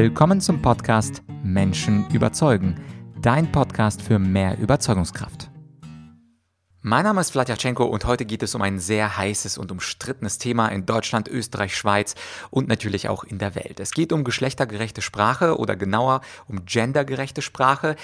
Willkommen zum Podcast Menschen überzeugen, dein Podcast für mehr Überzeugungskraft. Mein Name ist Vladyachenko und heute geht es um ein sehr heißes und umstrittenes Thema in Deutschland, Österreich, Schweiz und natürlich auch in der Welt. Es geht um geschlechtergerechte Sprache oder genauer um gendergerechte Sprache.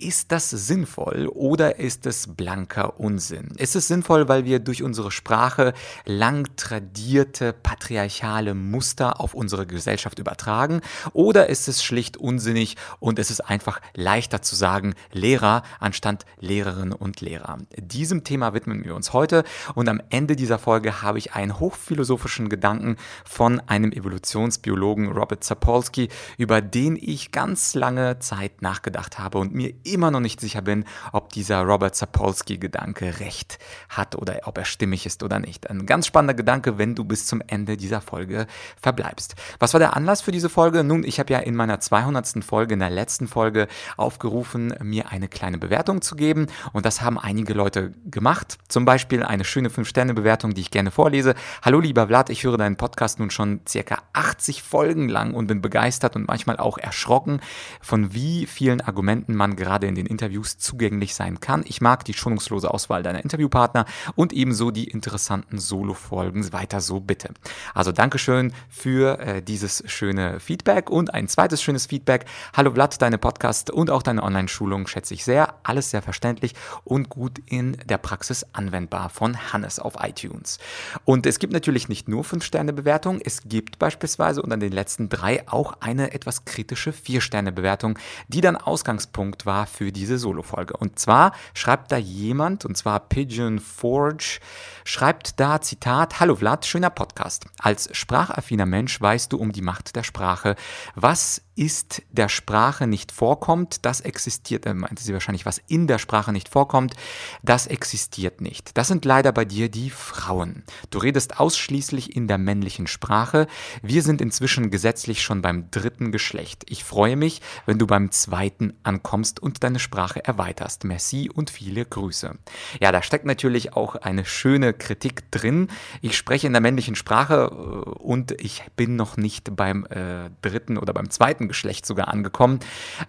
Ist das sinnvoll oder ist es blanker Unsinn? Ist es sinnvoll, weil wir durch unsere Sprache lang tradierte patriarchale Muster auf unsere Gesellschaft übertragen oder ist es schlicht unsinnig und es ist einfach leichter zu sagen Lehrer anstatt Lehrerinnen und Lehrer? Diesem Thema widmen wir uns heute und am Ende dieser Folge habe ich einen hochphilosophischen Gedanken von einem Evolutionsbiologen Robert Sapolsky, über den ich ganz lange Zeit nachgedacht habe und mir immer noch nicht sicher bin, ob dieser Robert Sapolsky-Gedanke recht hat oder ob er stimmig ist oder nicht. Ein ganz spannender Gedanke, wenn du bis zum Ende dieser Folge verbleibst. Was war der Anlass für diese Folge? Nun, ich habe ja in meiner 200. Folge, in der letzten Folge, aufgerufen, mir eine kleine Bewertung zu geben und das haben einige Leute gemacht. Zum Beispiel eine schöne 5-Sterne-Bewertung, die ich gerne vorlese. Hallo lieber Vlad, ich höre deinen Podcast nun schon circa 80 Folgen lang und bin begeistert und manchmal auch erschrocken, von wie vielen Argumenten man gerade in den Interviews zugänglich sein kann. Ich mag die schonungslose Auswahl deiner Interviewpartner und ebenso die interessanten Solo-Folgen. Weiter so bitte. Also Dankeschön für äh, dieses schöne Feedback und ein zweites schönes Feedback. Hallo Vlad, deine Podcast und auch deine Online-Schulung schätze ich sehr. Alles sehr verständlich und gut in der Praxis anwendbar von Hannes auf iTunes. Und es gibt natürlich nicht nur 5-Sterne-Bewertungen, es gibt beispielsweise unter den letzten drei auch eine etwas kritische 4-Sterne-Bewertung, die dann Ausgangspunkt war für diese Solo-Folge. Und zwar schreibt da jemand, und zwar Pigeon Forge, schreibt da, Zitat, Hallo Vlad, schöner Podcast. Als sprachaffiner Mensch weißt du um die Macht der Sprache. Was ist der Sprache nicht vorkommt, das existiert, äh, meinte sie wahrscheinlich, was in der Sprache nicht vorkommt, das existiert nicht. Das sind leider bei dir die Frauen. Du redest ausschließlich in der männlichen Sprache. Wir sind inzwischen gesetzlich schon beim dritten Geschlecht. Ich freue mich, wenn du beim zweiten ankommst und deine Sprache erweiterst. Merci und viele Grüße. Ja, da steckt natürlich auch eine schöne Kritik drin. Ich spreche in der männlichen Sprache äh, und ich bin noch nicht beim äh, dritten oder beim zweiten Geschlecht sogar angekommen.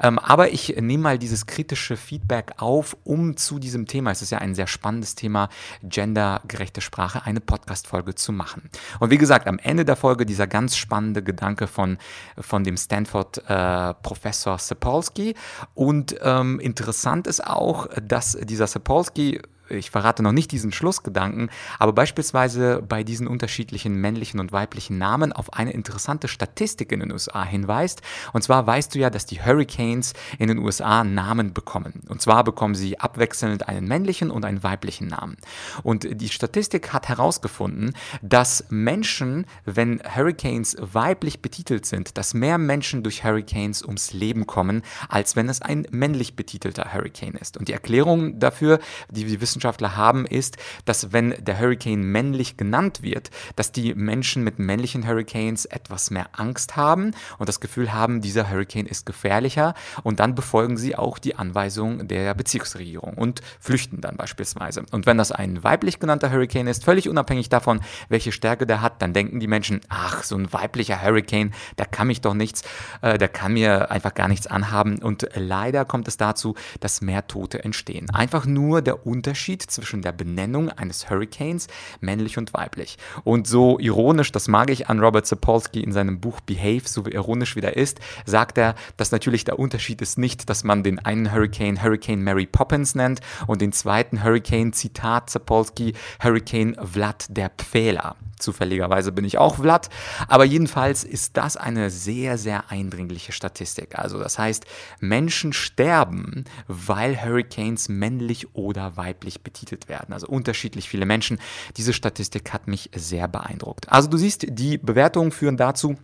Ähm, aber ich nehme mal dieses kritische Feedback auf, um zu diesem Thema, es ist ja ein sehr spannendes Thema, gendergerechte Sprache, eine Podcast-Folge zu machen. Und wie gesagt, am Ende der Folge dieser ganz spannende Gedanke von, von dem Stanford-Professor äh, Sapolsky. Und ähm, interessant ist auch, dass dieser Sapolsky ich verrate noch nicht diesen Schlussgedanken, aber beispielsweise bei diesen unterschiedlichen männlichen und weiblichen Namen auf eine interessante Statistik in den USA hinweist. Und zwar weißt du ja, dass die Hurricanes in den USA Namen bekommen. Und zwar bekommen sie abwechselnd einen männlichen und einen weiblichen Namen. Und die Statistik hat herausgefunden, dass Menschen, wenn Hurricanes weiblich betitelt sind, dass mehr Menschen durch Hurricanes ums Leben kommen, als wenn es ein männlich betitelter Hurricane ist. Und die Erklärung dafür, die die Wissenschaftler Wissenschaftler haben, ist, dass wenn der Hurricane männlich genannt wird, dass die Menschen mit männlichen Hurricanes etwas mehr Angst haben und das Gefühl haben, dieser Hurricane ist gefährlicher und dann befolgen sie auch die Anweisung der Bezirksregierung und flüchten dann beispielsweise. Und wenn das ein weiblich genannter Hurricane ist, völlig unabhängig davon, welche Stärke der hat, dann denken die Menschen, ach, so ein weiblicher Hurricane, der kann mich doch nichts, äh, der kann mir einfach gar nichts anhaben und leider kommt es dazu, dass mehr Tote entstehen. Einfach nur der Unterschied Unterschied zwischen der Benennung eines Hurricanes, männlich und weiblich. Und so ironisch, das mag ich an Robert Sapolsky in seinem Buch Behave, so ironisch wie der ist, sagt er, dass natürlich der Unterschied ist nicht, dass man den einen Hurricane Hurricane Mary Poppins nennt und den zweiten Hurricane, Zitat Sapolsky, Hurricane Vlad der Pfähler. Zufälligerweise bin ich auch Vlad. Aber jedenfalls ist das eine sehr, sehr eindringliche Statistik. Also das heißt, Menschen sterben, weil Hurricanes männlich oder weiblich betitelt werden. Also unterschiedlich viele Menschen. Diese Statistik hat mich sehr beeindruckt. Also du siehst, die Bewertungen führen dazu,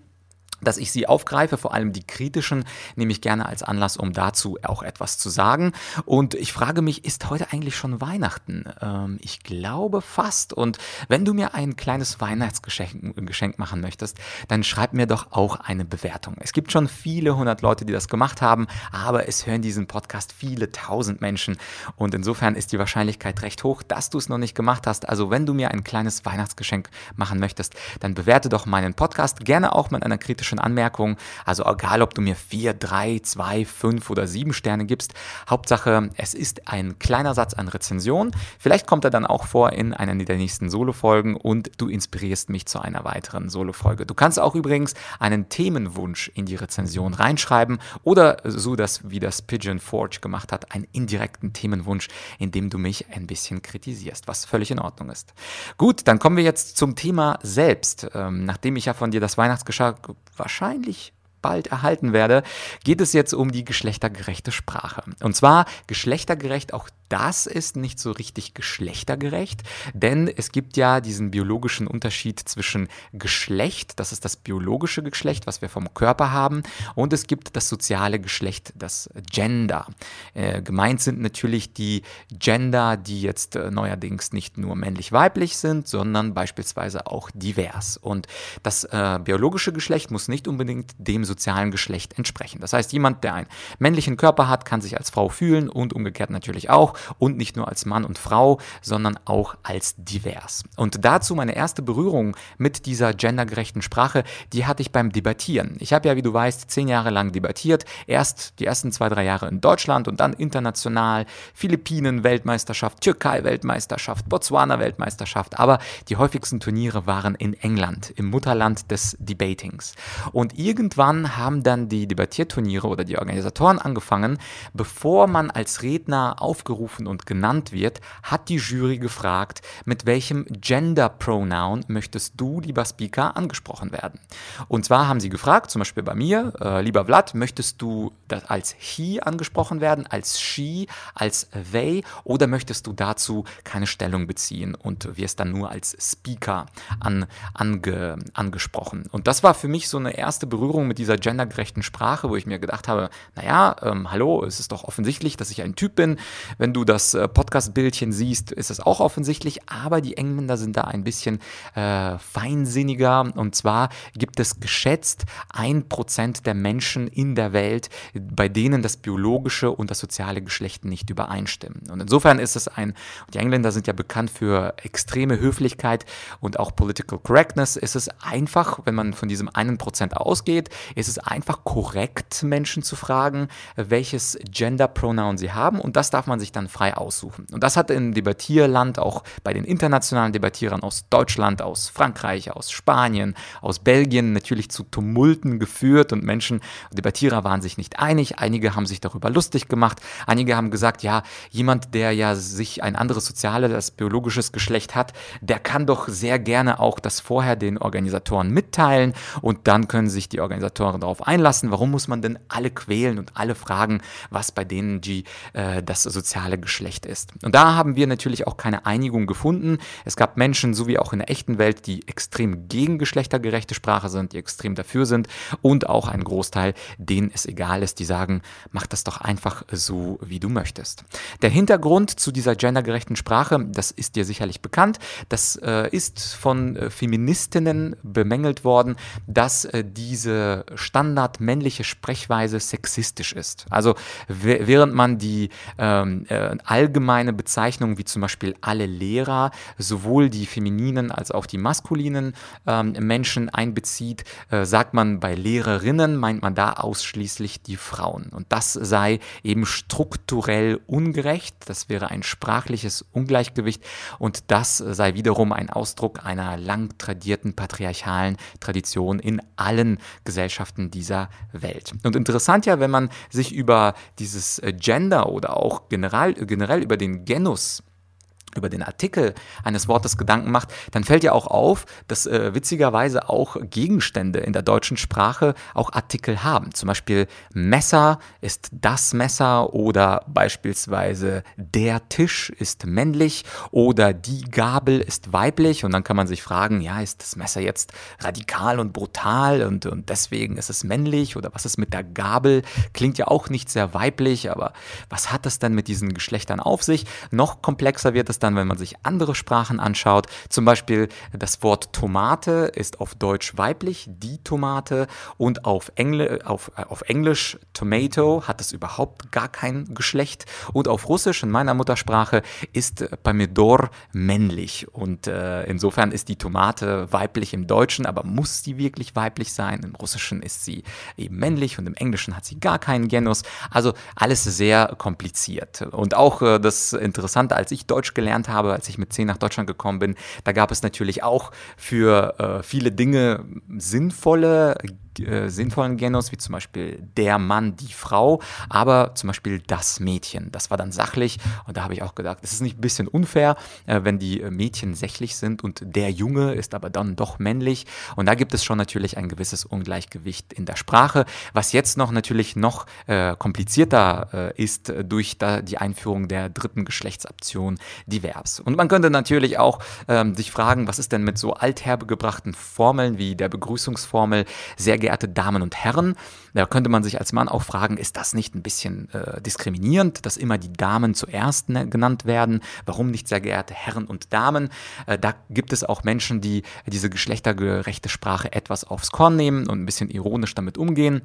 dass ich sie aufgreife, vor allem die kritischen, nehme ich gerne als Anlass, um dazu auch etwas zu sagen. Und ich frage mich, ist heute eigentlich schon Weihnachten? Ähm, ich glaube fast. Und wenn du mir ein kleines Weihnachtsgeschenk Geschenk machen möchtest, dann schreib mir doch auch eine Bewertung. Es gibt schon viele hundert Leute, die das gemacht haben, aber es hören diesen Podcast viele tausend Menschen. Und insofern ist die Wahrscheinlichkeit recht hoch, dass du es noch nicht gemacht hast. Also wenn du mir ein kleines Weihnachtsgeschenk machen möchtest, dann bewerte doch meinen Podcast gerne auch mit einer kritischen kritischen Anmerkungen. Also egal, ob du mir 4, 3, 2, 5 oder 7 Sterne gibst. Hauptsache, es ist ein kleiner Satz an Rezension. Vielleicht kommt er dann auch vor in einer der nächsten Solo-Folgen und du inspirierst mich zu einer weiteren Solo-Folge. Du kannst auch übrigens einen Themenwunsch in die Rezension reinschreiben oder so, dass, wie das Pigeon Forge gemacht hat, einen indirekten Themenwunsch, in dem du mich ein bisschen kritisierst, was völlig in Ordnung ist. Gut, dann kommen wir jetzt zum Thema selbst. Ähm, nachdem ich ja von dir das Weihnachtsgeschenk wahrscheinlich bald erhalten werde, geht es jetzt um die geschlechtergerechte Sprache. Und zwar geschlechtergerecht auch das ist nicht so richtig geschlechtergerecht, denn es gibt ja diesen biologischen Unterschied zwischen Geschlecht, das ist das biologische Geschlecht, was wir vom Körper haben, und es gibt das soziale Geschlecht, das Gender. Äh, gemeint sind natürlich die Gender, die jetzt äh, neuerdings nicht nur männlich-weiblich sind, sondern beispielsweise auch divers. Und das äh, biologische Geschlecht muss nicht unbedingt dem sozialen Geschlecht entsprechen. Das heißt, jemand, der einen männlichen Körper hat, kann sich als Frau fühlen und umgekehrt natürlich auch und nicht nur als Mann und Frau, sondern auch als divers. Und dazu meine erste Berührung mit dieser gendergerechten Sprache, die hatte ich beim Debattieren. Ich habe ja, wie du weißt, zehn Jahre lang debattiert. Erst die ersten zwei, drei Jahre in Deutschland und dann international. Philippinen Weltmeisterschaft, Türkei Weltmeisterschaft, Botswana Weltmeisterschaft. Aber die häufigsten Turniere waren in England, im Mutterland des Debatings. Und irgendwann haben dann die Debattierturniere oder die Organisatoren angefangen, bevor man als Redner aufgerufen und genannt wird, hat die Jury gefragt, mit welchem Gender Pronoun möchtest du, lieber Speaker, angesprochen werden. Und zwar haben sie gefragt, zum Beispiel bei mir, äh, lieber Vlad, möchtest du als he angesprochen werden, als she, als they oder möchtest du dazu keine Stellung beziehen und wirst dann nur als Speaker an, ange, angesprochen. Und das war für mich so eine erste Berührung mit dieser gendergerechten Sprache, wo ich mir gedacht habe, naja, ähm, hallo, es ist doch offensichtlich, dass ich ein Typ bin. Wenn du das äh, Podcast-Bildchen siehst, ist es auch offensichtlich, aber die Engländer sind da ein bisschen äh, feinsinniger. Und zwar gibt es geschätzt ein Prozent der Menschen in der Welt, bei denen das biologische und das soziale Geschlecht nicht übereinstimmen. Und insofern ist es ein, die Engländer sind ja bekannt für extreme Höflichkeit und auch Political Correctness, ist es einfach, wenn man von diesem einen Prozent ausgeht, ist es einfach korrekt, Menschen zu fragen, welches Gender Pronoun sie haben. Und das darf man sich dann frei aussuchen. Und das hat im Debattierland auch bei den internationalen Debattierern aus Deutschland, aus Frankreich, aus Spanien, aus Belgien natürlich zu Tumulten geführt und Menschen, Debattierer waren sich nicht einig. Einige haben sich darüber lustig gemacht. Einige haben gesagt, ja, jemand, der ja sich ein anderes soziales, das biologisches Geschlecht hat, der kann doch sehr gerne auch das vorher den Organisatoren mitteilen und dann können sich die Organisatoren darauf einlassen. Warum muss man denn alle quälen und alle fragen, was bei denen die, äh, das soziale Geschlecht ist? Und da haben wir natürlich auch keine Einigung gefunden. Es gab Menschen, so wie auch in der echten Welt, die extrem gegen geschlechtergerechte Sprache sind, die extrem dafür sind und auch ein Großteil, denen es egal ist, die sagen, mach das doch einfach so, wie du möchtest. Der Hintergrund zu dieser gendergerechten Sprache, das ist dir sicherlich bekannt, das äh, ist von äh, Feministinnen bemängelt worden, dass äh, diese standardmännliche Sprechweise sexistisch ist. Also während man die ähm, äh, allgemeine Bezeichnung wie zum Beispiel alle Lehrer sowohl die femininen als auch die maskulinen ähm, Menschen einbezieht, äh, sagt man bei Lehrerinnen, meint man da ausschließlich die Frauen. Und das sei eben strukturell ungerecht, das wäre ein sprachliches Ungleichgewicht und das sei wiederum ein Ausdruck einer lang tradierten patriarchalen Tradition in allen Gesellschaften dieser Welt. Und interessant ja, wenn man sich über dieses Gender oder auch generell, generell über den Genus über den Artikel eines Wortes Gedanken macht, dann fällt ja auch auf, dass äh, witzigerweise auch Gegenstände in der deutschen Sprache auch Artikel haben. Zum Beispiel Messer ist das Messer oder beispielsweise der Tisch ist männlich oder die Gabel ist weiblich. Und dann kann man sich fragen, ja, ist das Messer jetzt radikal und brutal und, und deswegen ist es männlich oder was ist mit der Gabel? Klingt ja auch nicht sehr weiblich, aber was hat das denn mit diesen Geschlechtern auf sich? Noch komplexer wird es dann dann, wenn man sich andere Sprachen anschaut. Zum Beispiel das Wort Tomate ist auf Deutsch weiblich, die Tomate. Und auf, Engl auf, äh, auf Englisch Tomato hat es überhaupt gar kein Geschlecht. Und auf Russisch, in meiner Muttersprache, ist Pomidor männlich. Und äh, insofern ist die Tomate weiblich im Deutschen, aber muss sie wirklich weiblich sein? Im Russischen ist sie eben männlich und im Englischen hat sie gar keinen Genus. Also alles sehr kompliziert. Und auch äh, das Interessante, als ich Deutsch gelernt habe, als ich mit 10 nach Deutschland gekommen bin, da gab es natürlich auch für äh, viele Dinge sinnvolle äh, sinnvollen Genus, wie zum Beispiel der Mann, die Frau, aber zum Beispiel das Mädchen. Das war dann sachlich und da habe ich auch gedacht, es ist nicht ein bisschen unfair, äh, wenn die äh, Mädchen sächlich sind und der Junge ist aber dann doch männlich. Und da gibt es schon natürlich ein gewisses Ungleichgewicht in der Sprache, was jetzt noch natürlich noch äh, komplizierter äh, ist durch da die Einführung der dritten Geschlechtsoption divers. Und man könnte natürlich auch ähm, sich fragen, was ist denn mit so althergebrachten Formeln wie der Begrüßungsformel sehr gerne geehrte Damen und Herren. Da könnte man sich als Mann auch fragen, ist das nicht ein bisschen äh, diskriminierend, dass immer die Damen zuerst ne, genannt werden? Warum nicht sehr geehrte Herren und Damen? Äh, da gibt es auch Menschen, die diese geschlechtergerechte Sprache etwas aufs Korn nehmen und ein bisschen ironisch damit umgehen.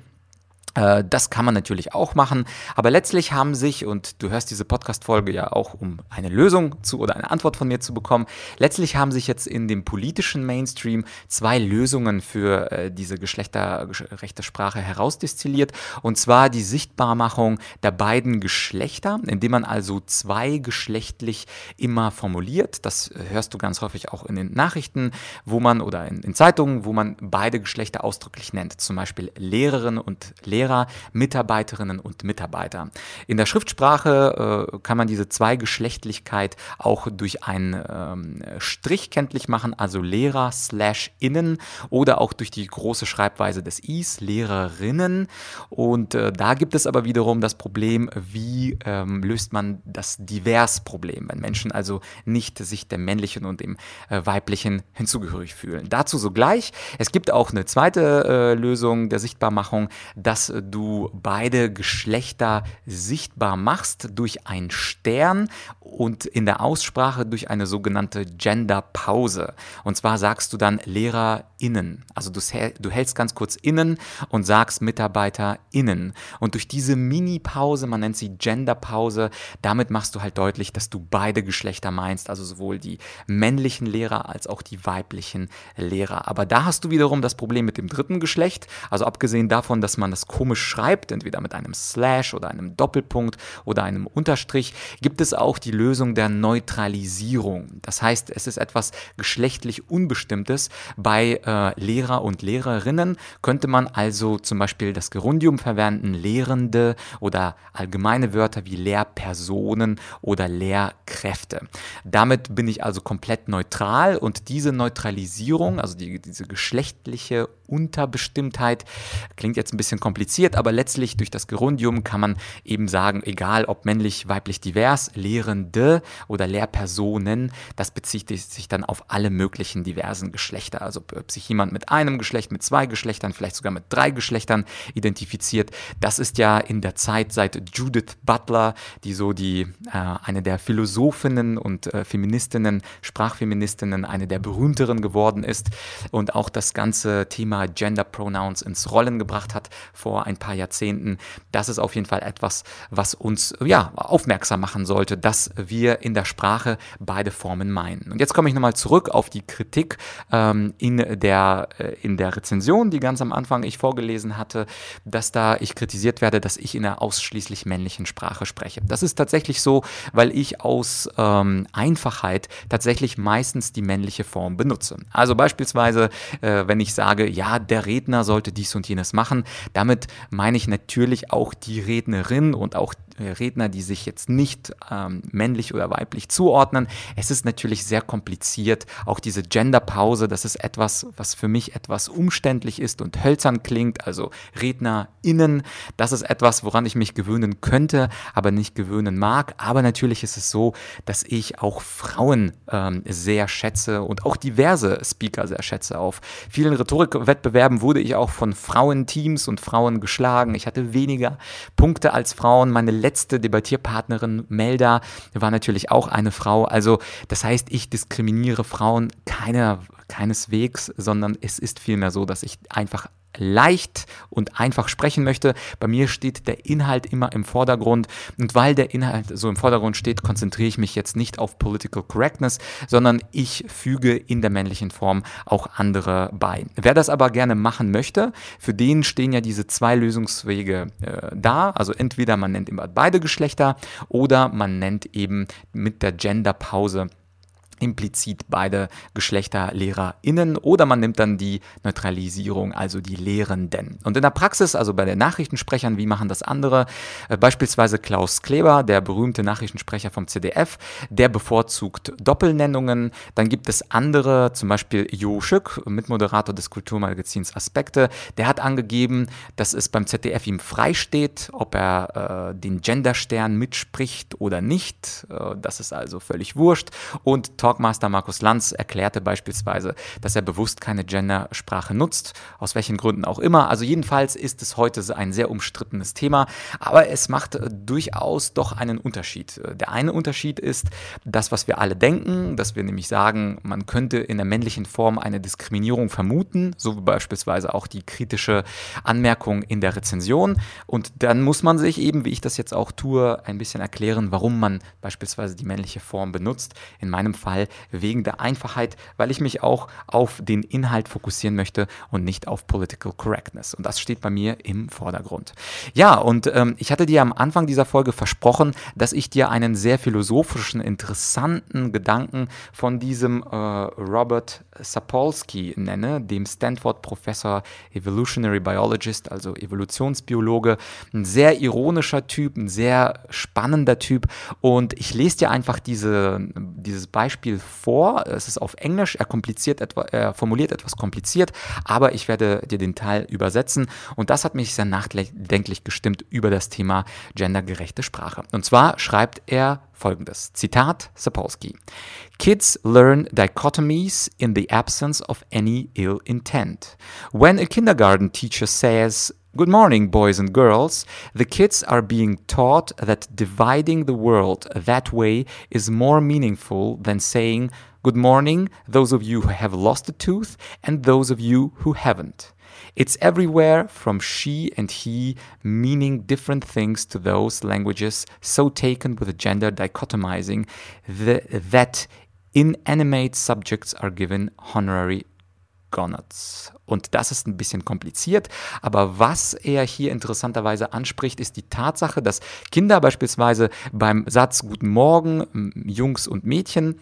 Äh, das kann man natürlich auch machen, aber letztlich haben sich, und du hörst diese Podcast-Folge ja auch, um eine Lösung zu oder eine Antwort von mir zu bekommen, letztlich haben sich jetzt in dem politischen Mainstream zwei Lösungen für äh, diese geschlechtergerechte Sprache herausdestilliert, und zwar die Sichtbarmachung der beiden Geschlechter, indem man also zweigeschlechtlich immer formuliert. Das hörst du ganz häufig auch in den Nachrichten, wo man oder in, in Zeitungen, wo man beide Geschlechter ausdrücklich nennt, zum Beispiel Lehrerin und Lehrer Lehrer, Mitarbeiterinnen und Mitarbeiter. In der Schriftsprache äh, kann man diese Zweigeschlechtlichkeit auch durch einen ähm, Strich kenntlich machen, also Lehrer slash innen oder auch durch die große Schreibweise des Is, Lehrerinnen. Und äh, da gibt es aber wiederum das Problem, wie ähm, löst man das Divers-Problem, wenn Menschen also nicht sich dem männlichen und dem äh, weiblichen hinzugehörig fühlen. Dazu sogleich. Es gibt auch eine zweite äh, Lösung der Sichtbarmachung, dass du beide Geschlechter sichtbar machst durch einen Stern und in der Aussprache durch eine sogenannte Genderpause. Und zwar sagst du dann LehrerInnen. Also du, du hältst ganz kurz innen und sagst MitarbeiterInnen. Und durch diese Mini-Pause, man nennt sie Genderpause, damit machst du halt deutlich, dass du beide Geschlechter meinst, also sowohl die männlichen Lehrer als auch die weiblichen Lehrer. Aber da hast du wiederum das Problem mit dem dritten Geschlecht. Also abgesehen davon, dass man das komisch schreibt, entweder mit einem Slash oder einem Doppelpunkt oder einem Unterstrich, gibt es auch die Lösung der Neutralisierung. Das heißt, es ist etwas geschlechtlich Unbestimmtes. Bei äh, Lehrer und Lehrerinnen könnte man also zum Beispiel das Gerundium verwenden, Lehrende oder allgemeine Wörter wie Lehrpersonen oder Lehrkräfte. Damit bin ich also komplett neutral und diese Neutralisierung, also die, diese geschlechtliche Unterbestimmtheit, klingt jetzt ein bisschen kompliziert, aber letztlich durch das Gerundium kann man eben sagen, egal ob männlich, weiblich, divers, Lehrende oder Lehrpersonen, das bezieht sich dann auf alle möglichen diversen Geschlechter. Also ob sich jemand mit einem Geschlecht, mit zwei Geschlechtern, vielleicht sogar mit drei Geschlechtern identifiziert, das ist ja in der Zeit seit Judith Butler, die so die äh, eine der Philosophinnen und äh, Feministinnen, Sprachfeministinnen, eine der berühmteren geworden ist. Und auch das ganze Thema Gender Pronouns ins Rollen gebracht hat vor ein paar Jahrzehnten. Das ist auf jeden Fall etwas, was uns ja aufmerksam machen sollte, dass wir in der Sprache beide Formen meinen. Und jetzt komme ich nochmal zurück auf die Kritik ähm, in, der, äh, in der Rezension, die ganz am Anfang ich vorgelesen hatte, dass da ich kritisiert werde, dass ich in einer ausschließlich männlichen Sprache spreche. Das ist tatsächlich so, weil ich aus ähm, Einfachheit tatsächlich meistens die männliche Form benutze. Also beispielsweise, äh, wenn ich sage, ja, der Redner sollte dies und jenes machen. Damit meine ich natürlich auch die Rednerin und auch Redner, die sich jetzt nicht ähm, männlich oder weiblich zuordnen. Es ist natürlich sehr kompliziert. Auch diese Genderpause, das ist etwas, was für mich etwas umständlich ist und hölzern klingt. Also RednerInnen, das ist etwas, woran ich mich gewöhnen könnte, aber nicht gewöhnen mag. Aber natürlich ist es so, dass ich auch Frauen ähm, sehr schätze und auch diverse Speaker sehr schätze. Auf vielen Rhetorikwettbewerben wurde ich auch von Frauenteams und Frauen geschlagen. Ich hatte weniger Punkte als Frauen. Meine letzte Debattierpartnerin Melda war natürlich auch eine Frau. Also das heißt, ich diskriminiere Frauen keine, keineswegs, sondern es ist vielmehr so, dass ich einfach leicht und einfach sprechen möchte. Bei mir steht der Inhalt immer im Vordergrund und weil der Inhalt so im Vordergrund steht, konzentriere ich mich jetzt nicht auf Political Correctness, sondern ich füge in der männlichen Form auch andere bei. Wer das aber gerne machen möchte, für den stehen ja diese zwei Lösungswege äh, da. Also entweder man nennt immer beide Geschlechter oder man nennt eben mit der Genderpause implizit beide Geschlechter LehrerInnen oder man nimmt dann die Neutralisierung, also die Lehrenden. Und in der Praxis, also bei den Nachrichtensprechern, wie machen das andere? Äh, beispielsweise Klaus Kleber, der berühmte Nachrichtensprecher vom CDF, der bevorzugt Doppelnennungen. Dann gibt es andere, zum Beispiel Jo Schück, Mitmoderator des Kulturmagazins Aspekte, der hat angegeben, dass es beim ZDF ihm freisteht, ob er äh, den Genderstern mitspricht oder nicht. Äh, das ist also völlig wurscht. Und Talk Talkmaster Markus Lanz erklärte beispielsweise, dass er bewusst keine Gendersprache nutzt, aus welchen Gründen auch immer. Also jedenfalls ist es heute ein sehr umstrittenes Thema, aber es macht äh, durchaus doch einen Unterschied. Der eine Unterschied ist das, was wir alle denken, dass wir nämlich sagen, man könnte in der männlichen Form eine Diskriminierung vermuten, so beispielsweise auch die kritische Anmerkung in der Rezension. Und dann muss man sich eben, wie ich das jetzt auch tue, ein bisschen erklären, warum man beispielsweise die männliche Form benutzt. In meinem Fall Fall wegen der Einfachheit, weil ich mich auch auf den Inhalt fokussieren möchte und nicht auf Political Correctness. Und das steht bei mir im Vordergrund. Ja, und ähm, ich hatte dir am Anfang dieser Folge versprochen, dass ich dir einen sehr philosophischen, interessanten Gedanken von diesem äh, Robert Sapolsky nenne, dem Stanford-Professor Evolutionary Biologist, also Evolutionsbiologe. Ein sehr ironischer Typ, ein sehr spannender Typ. Und ich lese dir einfach diese, dieses Beispiel Beispiel vor. Es ist auf Englisch, er, kompliziert etwa, er formuliert etwas kompliziert, aber ich werde dir den Teil übersetzen und das hat mich sehr nachdenklich gestimmt über das Thema gendergerechte Sprache. Und zwar schreibt er folgendes, Zitat Sapolsky. Kids learn dichotomies in the absence of any ill intent. When a kindergarten teacher says Good morning, boys and girls. The kids are being taught that dividing the world that way is more meaningful than saying, Good morning, those of you who have lost a tooth and those of you who haven't. It's everywhere from she and he, meaning different things to those languages so taken with gender dichotomizing that inanimate subjects are given honorary Gonads. Und das ist ein bisschen kompliziert, aber was er hier interessanterweise anspricht, ist die Tatsache, dass Kinder beispielsweise beim Satz Guten Morgen, Jungs und Mädchen,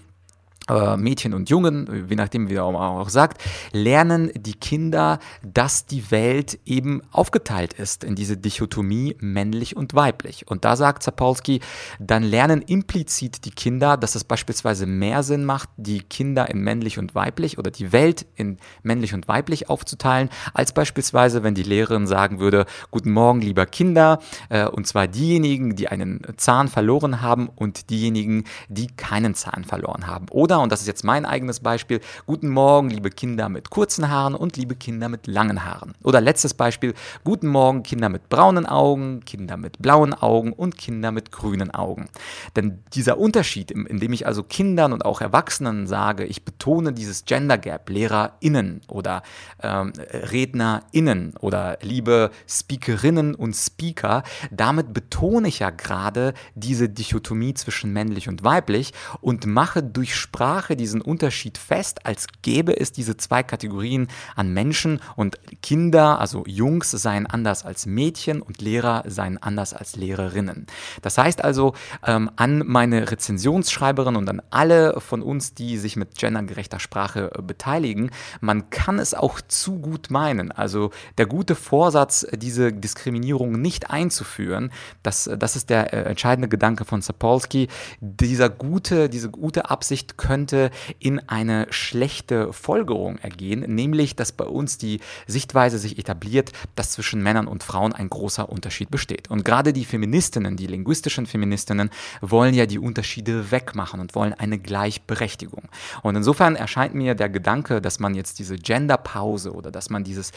Mädchen und Jungen, je nachdem wie er auch sagt, lernen die Kinder, dass die Welt eben aufgeteilt ist in diese Dichotomie männlich und weiblich. Und da sagt Zapolsky, dann lernen implizit die Kinder, dass es beispielsweise mehr Sinn macht, die Kinder in männlich und weiblich oder die Welt in männlich und weiblich aufzuteilen, als beispielsweise, wenn die Lehrerin sagen würde, guten Morgen, lieber Kinder, äh, und zwar diejenigen, die einen Zahn verloren haben und diejenigen, die keinen Zahn verloren haben. Oder und das ist jetzt mein eigenes Beispiel, guten Morgen, liebe Kinder mit kurzen Haaren und liebe Kinder mit langen Haaren. Oder letztes Beispiel, guten Morgen, Kinder mit braunen Augen, Kinder mit blauen Augen und Kinder mit grünen Augen. Denn dieser Unterschied, indem ich also Kindern und auch Erwachsenen sage, ich betone dieses Gender Gap, LehrerInnen oder ähm, RednerInnen oder liebe Speakerinnen und Speaker, damit betone ich ja gerade diese Dichotomie zwischen männlich und weiblich und mache durch Sprache Sprache diesen Unterschied fest, als gäbe es diese zwei Kategorien an Menschen und Kinder, also Jungs, seien anders als Mädchen und Lehrer seien anders als Lehrerinnen. Das heißt also ähm, an meine Rezensionsschreiberin und an alle von uns, die sich mit gendergerechter Sprache äh, beteiligen, man kann es auch zu gut meinen. Also der gute Vorsatz, diese Diskriminierung nicht einzuführen, das, das ist der äh, entscheidende Gedanke von Sapolsky. Dieser gute, diese gute Absicht könnte könnte in eine schlechte Folgerung ergehen, nämlich dass bei uns die Sichtweise sich etabliert, dass zwischen Männern und Frauen ein großer Unterschied besteht. Und gerade die Feministinnen, die linguistischen Feministinnen, wollen ja die Unterschiede wegmachen und wollen eine Gleichberechtigung. Und insofern erscheint mir der Gedanke, dass man jetzt diese Genderpause oder dass man dieses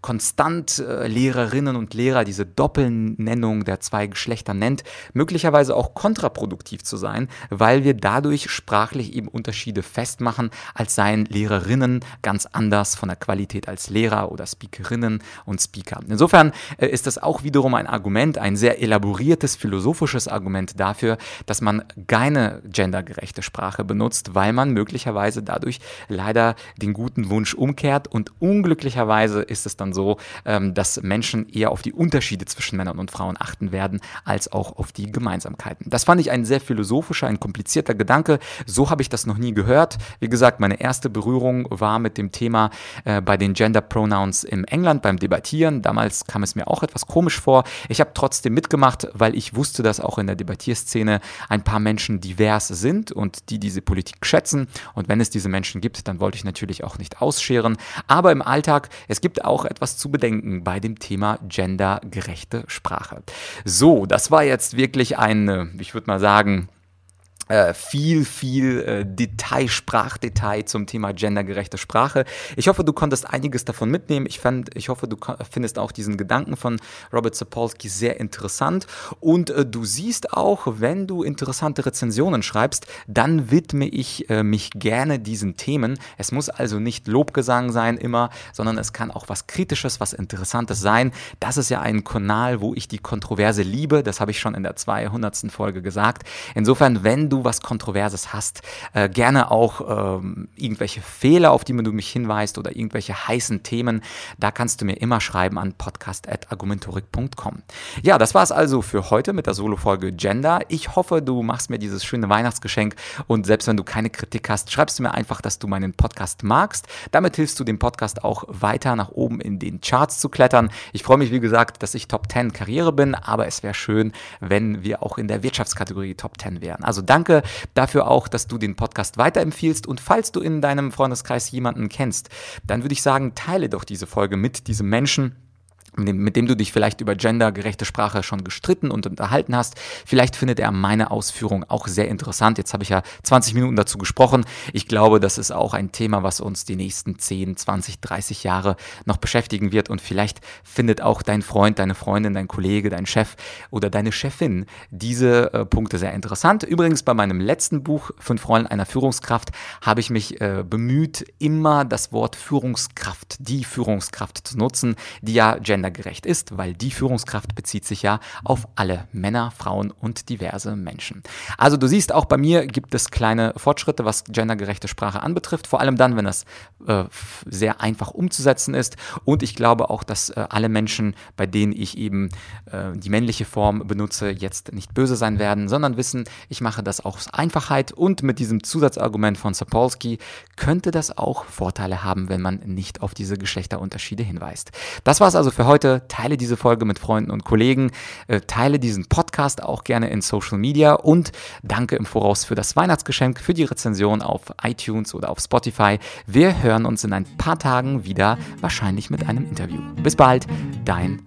konstant äh, Lehrerinnen und Lehrer, diese Doppelnennung der zwei Geschlechter nennt, möglicherweise auch kontraproduktiv zu sein, weil wir dadurch sprachlich eben Unterschiede festmachen, als seien Lehrerinnen ganz anders von der Qualität als Lehrer oder Speakerinnen und Speaker. Insofern äh, ist das auch wiederum ein Argument, ein sehr elaboriertes philosophisches Argument dafür, dass man keine gendergerechte Sprache benutzt, weil man möglicherweise dadurch leider den guten Wunsch umkehrt und unglücklicherweise ist es dann so, ähm, dass Menschen eher auf die Unterschiede zwischen Männern und Frauen achten werden, als auch auf die Gemeinsamkeiten. Das fand ich ein sehr philosophischer, ein komplizierter Gedanke. So habe ich das noch nie gehört. Wie gesagt, meine erste Berührung war mit dem Thema äh, bei den Gender Pronouns im England beim Debattieren. Damals kam es mir auch etwas komisch vor. Ich habe trotzdem mitgemacht, weil ich wusste, dass auch in der Debattierszene ein paar Menschen divers sind und die diese Politik schätzen. Und wenn es diese Menschen gibt, dann wollte ich natürlich auch nicht ausscheren. Aber im Alltag, es gibt auch etwas zu bedenken bei dem Thema gendergerechte Sprache. So, das war jetzt wirklich ein, ich würde mal sagen, äh, viel, viel äh, Detail, Sprachdetail zum Thema gendergerechte Sprache. Ich hoffe, du konntest einiges davon mitnehmen. Ich, fand, ich hoffe, du findest auch diesen Gedanken von Robert Sapolsky sehr interessant. Und äh, du siehst auch, wenn du interessante Rezensionen schreibst, dann widme ich äh, mich gerne diesen Themen. Es muss also nicht Lobgesang sein immer, sondern es kann auch was Kritisches, was Interessantes sein. Das ist ja ein Kanal, wo ich die Kontroverse liebe. Das habe ich schon in der 200. Folge gesagt. Insofern, wenn du du was Kontroverses hast, äh, gerne auch ähm, irgendwelche Fehler, auf die du mich hinweist oder irgendwelche heißen Themen, da kannst du mir immer schreiben an podcast.argumentorik.com. Ja, das war es also für heute mit der Solo-Folge Gender. Ich hoffe, du machst mir dieses schöne Weihnachtsgeschenk und selbst wenn du keine Kritik hast, schreibst du mir einfach, dass du meinen Podcast magst. Damit hilfst du dem Podcast auch weiter nach oben in den Charts zu klettern. Ich freue mich, wie gesagt, dass ich Top 10 Karriere bin, aber es wäre schön, wenn wir auch in der Wirtschaftskategorie Top 10 wären. Also danke Danke dafür auch, dass du den Podcast weiterempfiehlst. Und falls du in deinem Freundeskreis jemanden kennst, dann würde ich sagen, teile doch diese Folge mit diesem Menschen mit dem du dich vielleicht über gendergerechte Sprache schon gestritten und unterhalten hast. Vielleicht findet er meine Ausführung auch sehr interessant. Jetzt habe ich ja 20 Minuten dazu gesprochen. Ich glaube, das ist auch ein Thema, was uns die nächsten 10, 20, 30 Jahre noch beschäftigen wird. Und vielleicht findet auch dein Freund, deine Freundin, dein Kollege, dein Chef oder deine Chefin diese äh, Punkte sehr interessant. Übrigens bei meinem letzten Buch, Fünf Rollen einer Führungskraft, habe ich mich äh, bemüht, immer das Wort Führungskraft, die Führungskraft zu nutzen, die ja gender gendergerecht ist, weil die Führungskraft bezieht sich ja auf alle Männer, Frauen und diverse Menschen. Also du siehst, auch bei mir gibt es kleine Fortschritte, was gendergerechte Sprache anbetrifft, vor allem dann, wenn das äh, sehr einfach umzusetzen ist. Und ich glaube auch, dass äh, alle Menschen, bei denen ich eben äh, die männliche Form benutze, jetzt nicht böse sein werden, sondern wissen, ich mache das aus Einfachheit und mit diesem Zusatzargument von Sapolsky könnte das auch Vorteile haben, wenn man nicht auf diese Geschlechterunterschiede hinweist. Das war es also für heute heute. Teile diese Folge mit Freunden und Kollegen. Äh, teile diesen Podcast auch gerne in Social Media und danke im Voraus für das Weihnachtsgeschenk, für die Rezension auf iTunes oder auf Spotify. Wir hören uns in ein paar Tagen wieder, wahrscheinlich mit einem Interview. Bis bald, dein